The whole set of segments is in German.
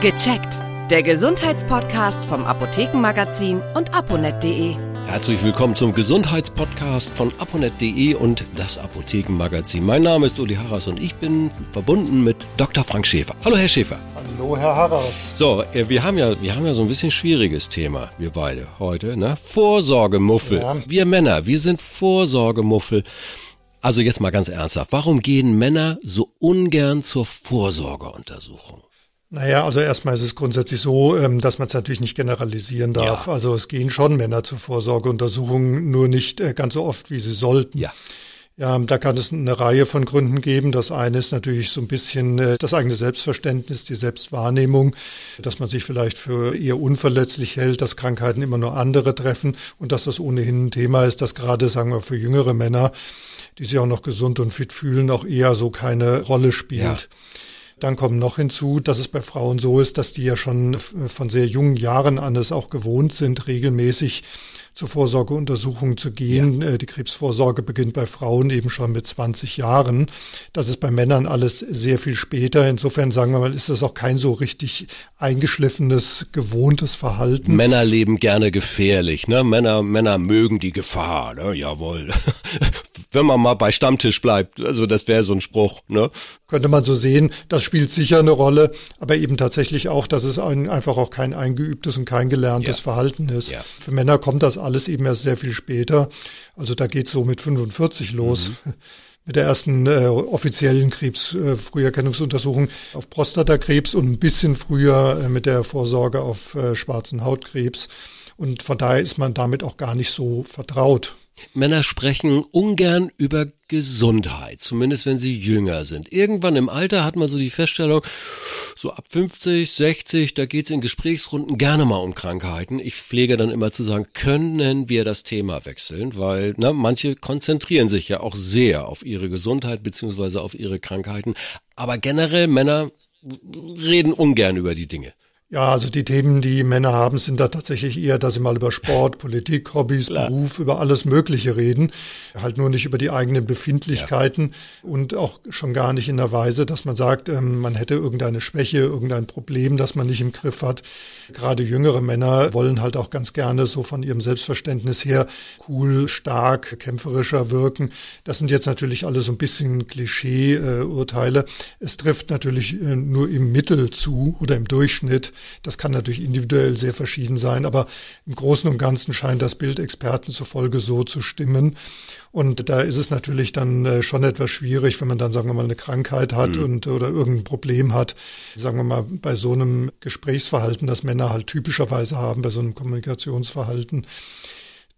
Gecheckt. Der Gesundheitspodcast vom Apothekenmagazin und aponet.de. Herzlich willkommen zum Gesundheitspodcast von aponet.de und das Apothekenmagazin. Mein Name ist Uli Harras und ich bin verbunden mit Dr. Frank Schäfer. Hallo, Herr Schäfer. Hallo, Herr Harras. So, äh, wir haben ja, wir haben ja so ein bisschen schwieriges Thema, wir beide heute, ne? Vorsorgemuffel. Ja. Wir Männer, wir sind Vorsorgemuffel. Also jetzt mal ganz ernsthaft. Warum gehen Männer so ungern zur Vorsorgeuntersuchung? Naja, also erstmal ist es grundsätzlich so, ähm, dass man es natürlich nicht generalisieren darf. Ja. Also es gehen schon Männer zur Vorsorgeuntersuchung, nur nicht äh, ganz so oft, wie sie sollten. Ja. Ja, da kann es eine Reihe von Gründen geben. Das eine ist natürlich so ein bisschen äh, das eigene Selbstverständnis, die Selbstwahrnehmung, dass man sich vielleicht für eher unverletzlich hält, dass Krankheiten immer nur andere treffen und dass das ohnehin ein Thema ist, das gerade, sagen wir, für jüngere Männer, die sich auch noch gesund und fit fühlen, auch eher so keine Rolle spielt. Ja. Dann kommt noch hinzu, dass es bei Frauen so ist, dass die ja schon von sehr jungen Jahren an es auch gewohnt sind, regelmäßig zur Vorsorgeuntersuchung zu gehen. Ja. Äh, die Krebsvorsorge beginnt bei Frauen eben schon mit 20 Jahren. Das ist bei Männern alles sehr viel später. Insofern sagen wir mal, ist das auch kein so richtig eingeschliffenes, gewohntes Verhalten. Männer leben gerne gefährlich, ne? Männer, Männer mögen die Gefahr, ne? Jawohl. Wenn man mal bei Stammtisch bleibt, also das wäre so ein Spruch, ne? Könnte man so sehen, das spielt sicher eine Rolle, aber eben tatsächlich auch, dass es ein, einfach auch kein eingeübtes und kein gelerntes ja. Verhalten ist. Ja. Für Männer kommt das alles eben erst sehr viel später. Also da geht's so mit 45 los. Mhm. Mit der ersten äh, offiziellen Krebsfrüherkennungsuntersuchung äh, auf Prostatakrebs und ein bisschen früher äh, mit der Vorsorge auf äh, schwarzen Hautkrebs. Und von daher ist man damit auch gar nicht so vertraut. Männer sprechen ungern über Gesundheit, zumindest wenn sie jünger sind. Irgendwann im Alter hat man so die Feststellung, so ab 50, 60, da geht's in Gesprächsrunden gerne mal um Krankheiten. Ich pflege dann immer zu sagen, können wir das Thema wechseln, weil ne, manche konzentrieren sich ja auch sehr auf ihre Gesundheit beziehungsweise auf ihre Krankheiten. Aber generell Männer reden ungern über die Dinge. Ja, also die Themen, die Männer haben, sind da tatsächlich eher, dass sie mal über Sport, Politik, Hobbys, Klar. Beruf, über alles Mögliche reden. Halt nur nicht über die eigenen Befindlichkeiten ja. und auch schon gar nicht in der Weise, dass man sagt, ähm, man hätte irgendeine Schwäche, irgendein Problem, das man nicht im Griff hat. Gerade jüngere Männer wollen halt auch ganz gerne so von ihrem Selbstverständnis her cool, stark, kämpferischer wirken. Das sind jetzt natürlich alle so ein bisschen Klischee-Urteile. Es trifft natürlich äh, nur im Mittel zu oder im Durchschnitt das kann natürlich individuell sehr verschieden sein, aber im Großen und Ganzen scheint das Bild Experten zufolge so zu stimmen. Und da ist es natürlich dann äh, schon etwas schwierig, wenn man dann, sagen wir mal, eine Krankheit hat mhm. und oder irgendein Problem hat, sagen wir mal, bei so einem Gesprächsverhalten, das Männer halt typischerweise haben, bei so einem Kommunikationsverhalten,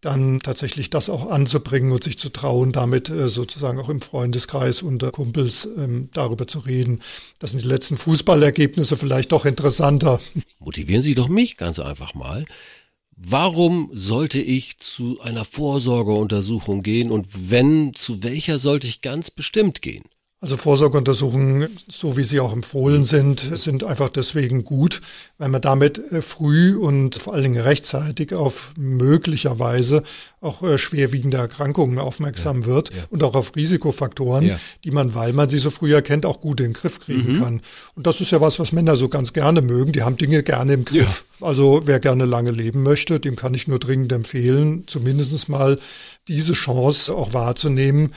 dann tatsächlich das auch anzubringen und sich zu trauen, damit äh, sozusagen auch im Freundeskreis unter Kumpels ähm, darüber zu reden. Das sind die letzten Fußballergebnisse vielleicht doch interessanter. Motivieren Sie doch mich ganz einfach mal. Warum sollte ich zu einer Vorsorgeuntersuchung gehen und wenn, zu welcher sollte ich ganz bestimmt gehen? Also Vorsorgeuntersuchungen, so wie sie auch empfohlen sind, sind einfach deswegen gut, weil man damit äh, früh und vor allen Dingen rechtzeitig auf möglicherweise auch äh, schwerwiegende Erkrankungen aufmerksam ja, wird ja. und auch auf Risikofaktoren, ja. die man, weil man sie so früh erkennt, auch gut in den Griff kriegen mhm. kann. Und das ist ja was, was Männer so ganz gerne mögen. Die haben Dinge gerne im Griff. Also wer gerne lange leben möchte, dem kann ich nur dringend empfehlen, zumindest mal diese Chance auch wahrzunehmen,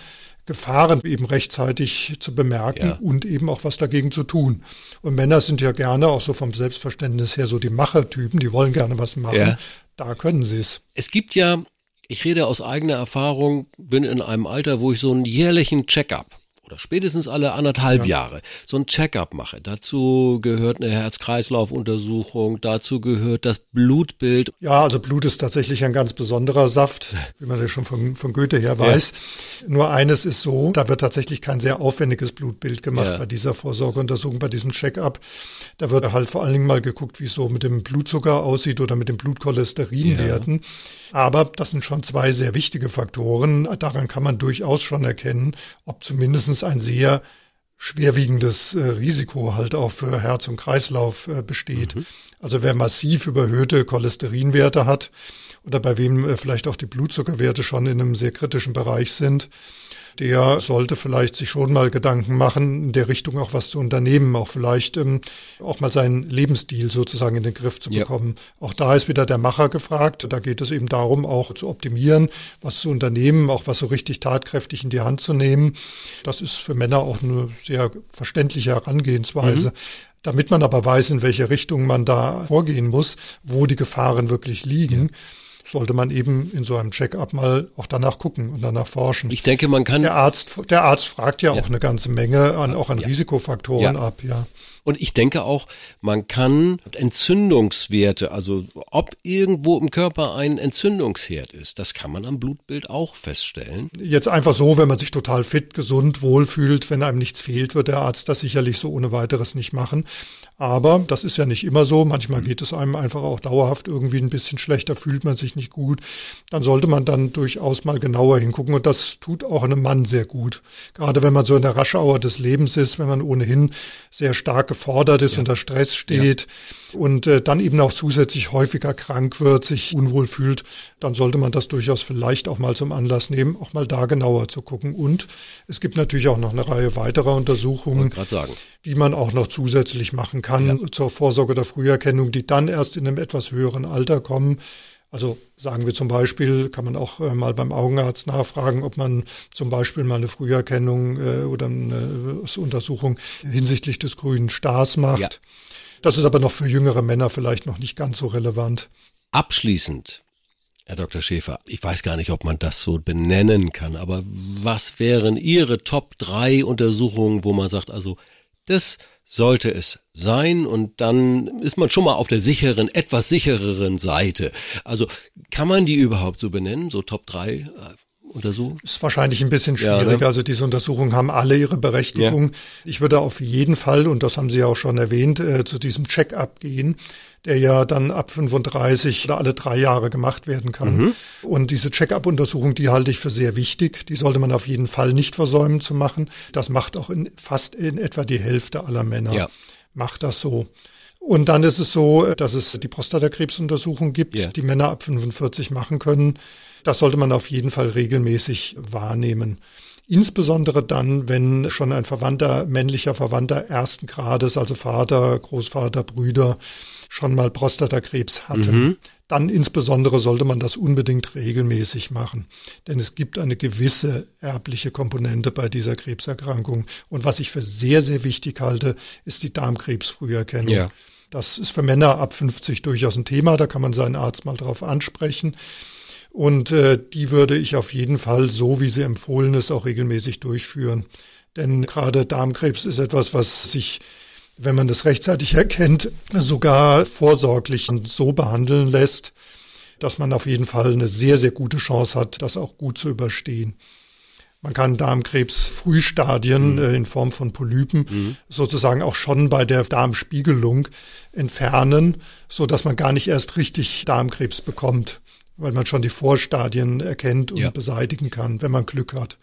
Gefahren eben rechtzeitig zu bemerken ja. und eben auch was dagegen zu tun. Und Männer sind ja gerne, auch so vom Selbstverständnis her, so die Machertypen, die wollen gerne was machen. Ja. Da können sie es. Es gibt ja, ich rede aus eigener Erfahrung, bin in einem Alter, wo ich so einen jährlichen Check-up oder spätestens alle anderthalb ja. Jahre so ein Checkup mache. Dazu gehört eine Herz-Kreislauf-Untersuchung, dazu gehört das Blutbild. Ja, also Blut ist tatsächlich ein ganz besonderer Saft, wie man das schon von, von Goethe her weiß. Ja. Nur eines ist so, da wird tatsächlich kein sehr aufwendiges Blutbild gemacht ja. bei dieser Vorsorgeuntersuchung, bei diesem Checkup. Da wird halt vor allen Dingen mal geguckt, wie es so mit dem Blutzucker aussieht oder mit den Blutcholesterinwerten. Aber das sind schon zwei sehr wichtige Faktoren. Daran kann man durchaus schon erkennen, ob zumindest ein sehr schwerwiegendes äh, Risiko halt auch für Herz und Kreislauf äh, besteht. Mhm. Also wer massiv überhöhte Cholesterinwerte hat oder bei wem äh, vielleicht auch die Blutzuckerwerte schon in einem sehr kritischen Bereich sind, der sollte vielleicht sich schon mal Gedanken machen, in der Richtung auch was zu unternehmen, auch vielleicht ähm, auch mal seinen Lebensstil sozusagen in den Griff zu bekommen. Ja. Auch da ist wieder der Macher gefragt. Da geht es eben darum, auch zu optimieren, was zu unternehmen, auch was so richtig tatkräftig in die Hand zu nehmen. Das ist für Männer auch eine sehr verständliche Herangehensweise. Mhm. Damit man aber weiß, in welche Richtung man da vorgehen muss, wo die Gefahren wirklich liegen. Ja sollte man eben in so einem Check-up mal auch danach gucken und danach forschen. Ich denke, man kann. Der Arzt, der Arzt fragt ja, ja. auch eine ganze Menge an, auch an ja. Risikofaktoren ja. ab, ja. Und ich denke auch, man kann Entzündungswerte, also ob irgendwo im Körper ein Entzündungsherd ist, das kann man am Blutbild auch feststellen. Jetzt einfach so, wenn man sich total fit, gesund, wohlfühlt, wenn einem nichts fehlt, wird der Arzt das sicherlich so ohne weiteres nicht machen. Aber das ist ja nicht immer so. Manchmal geht es einem einfach auch dauerhaft irgendwie ein bisschen schlechter, fühlt man sich nicht gut. Dann sollte man dann durchaus mal genauer hingucken. Und das tut auch einem Mann sehr gut. Gerade wenn man so in der Raschauer des Lebens ist, wenn man ohnehin sehr stark gefordert ist, ja. unter Stress steht ja. Und äh, dann eben auch zusätzlich häufiger krank wird, sich unwohl fühlt, dann sollte man das durchaus vielleicht auch mal zum Anlass nehmen, auch mal da genauer zu gucken. Und es gibt natürlich auch noch eine Reihe weiterer Untersuchungen, die man auch noch zusätzlich machen kann ja. zur Vorsorge der Früherkennung, die dann erst in einem etwas höheren Alter kommen. Also sagen wir zum Beispiel, kann man auch äh, mal beim Augenarzt nachfragen, ob man zum Beispiel mal eine Früherkennung äh, oder eine Untersuchung hinsichtlich des grünen Stars macht. Ja. Das ist aber noch für jüngere Männer vielleicht noch nicht ganz so relevant. Abschließend, Herr Dr. Schäfer, ich weiß gar nicht, ob man das so benennen kann, aber was wären Ihre Top 3 Untersuchungen, wo man sagt, also das sollte es sein und dann ist man schon mal auf der sicheren, etwas sichereren Seite. Also kann man die überhaupt so benennen, so Top 3 äh, Untersuchungen? Ist wahrscheinlich ein bisschen schwierig. Ja, ne? Also diese Untersuchungen haben alle ihre Berechtigung. Ja. Ich würde auf jeden Fall, und das haben Sie ja auch schon erwähnt, äh, zu diesem Check-up gehen der ja dann ab 35 oder alle drei Jahre gemacht werden kann. Mhm. Und diese Check-up-Untersuchung, die halte ich für sehr wichtig. Die sollte man auf jeden Fall nicht versäumen zu machen. Das macht auch in fast in etwa die Hälfte aller Männer. Ja. Macht das so. Und dann ist es so, dass es die Prostatakrebsuntersuchung gibt, yeah. die Männer ab 45 machen können. Das sollte man auf jeden Fall regelmäßig wahrnehmen. Insbesondere dann, wenn schon ein Verwandter, männlicher Verwandter ersten Grades, also Vater, Großvater, Brüder, schon mal Prostatakrebs hatte. Mhm. Dann insbesondere sollte man das unbedingt regelmäßig machen. Denn es gibt eine gewisse erbliche Komponente bei dieser Krebserkrankung. Und was ich für sehr, sehr wichtig halte, ist die Darmkrebsfrüherkennung. Ja. Das ist für Männer ab 50 durchaus ein Thema. Da kann man seinen Arzt mal drauf ansprechen. Und äh, die würde ich auf jeden Fall, so wie sie empfohlen ist, auch regelmäßig durchführen. Denn gerade Darmkrebs ist etwas, was sich wenn man das rechtzeitig erkennt, sogar vorsorglich so behandeln lässt, dass man auf jeden Fall eine sehr, sehr gute Chance hat, das auch gut zu überstehen. Man kann Darmkrebs Frühstadien mhm. äh, in Form von Polypen mhm. sozusagen auch schon bei der Darmspiegelung entfernen, so dass man gar nicht erst richtig Darmkrebs bekommt weil man schon die Vorstadien erkennt und ja. beseitigen kann, wenn man Glück hat.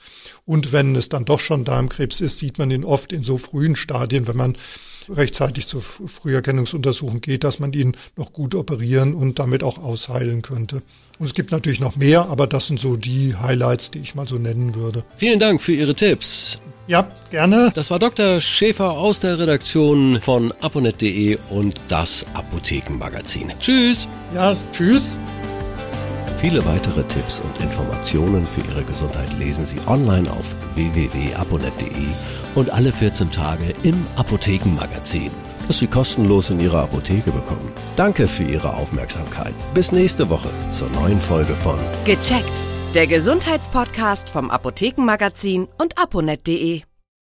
Und wenn es dann doch schon Darmkrebs ist, sieht man ihn oft in so frühen Stadien, wenn man rechtzeitig zur Früherkennungsuntersuchung geht, dass man ihn noch gut operieren und damit auch ausheilen könnte. Und es gibt natürlich noch mehr, aber das sind so die Highlights, die ich mal so nennen würde. Vielen Dank für Ihre Tipps. Ja, gerne. Das war Dr. Schäfer aus der Redaktion von aponet.de und das Apothekenmagazin. Tschüss. Ja, tschüss. Viele weitere Tipps und Informationen für Ihre Gesundheit lesen Sie online auf www.aponet.de und alle 14 Tage im Apothekenmagazin, das Sie kostenlos in Ihrer Apotheke bekommen. Danke für Ihre Aufmerksamkeit. Bis nächste Woche zur neuen Folge von Gecheckt, der Gesundheitspodcast vom Apothekenmagazin und aponet.de.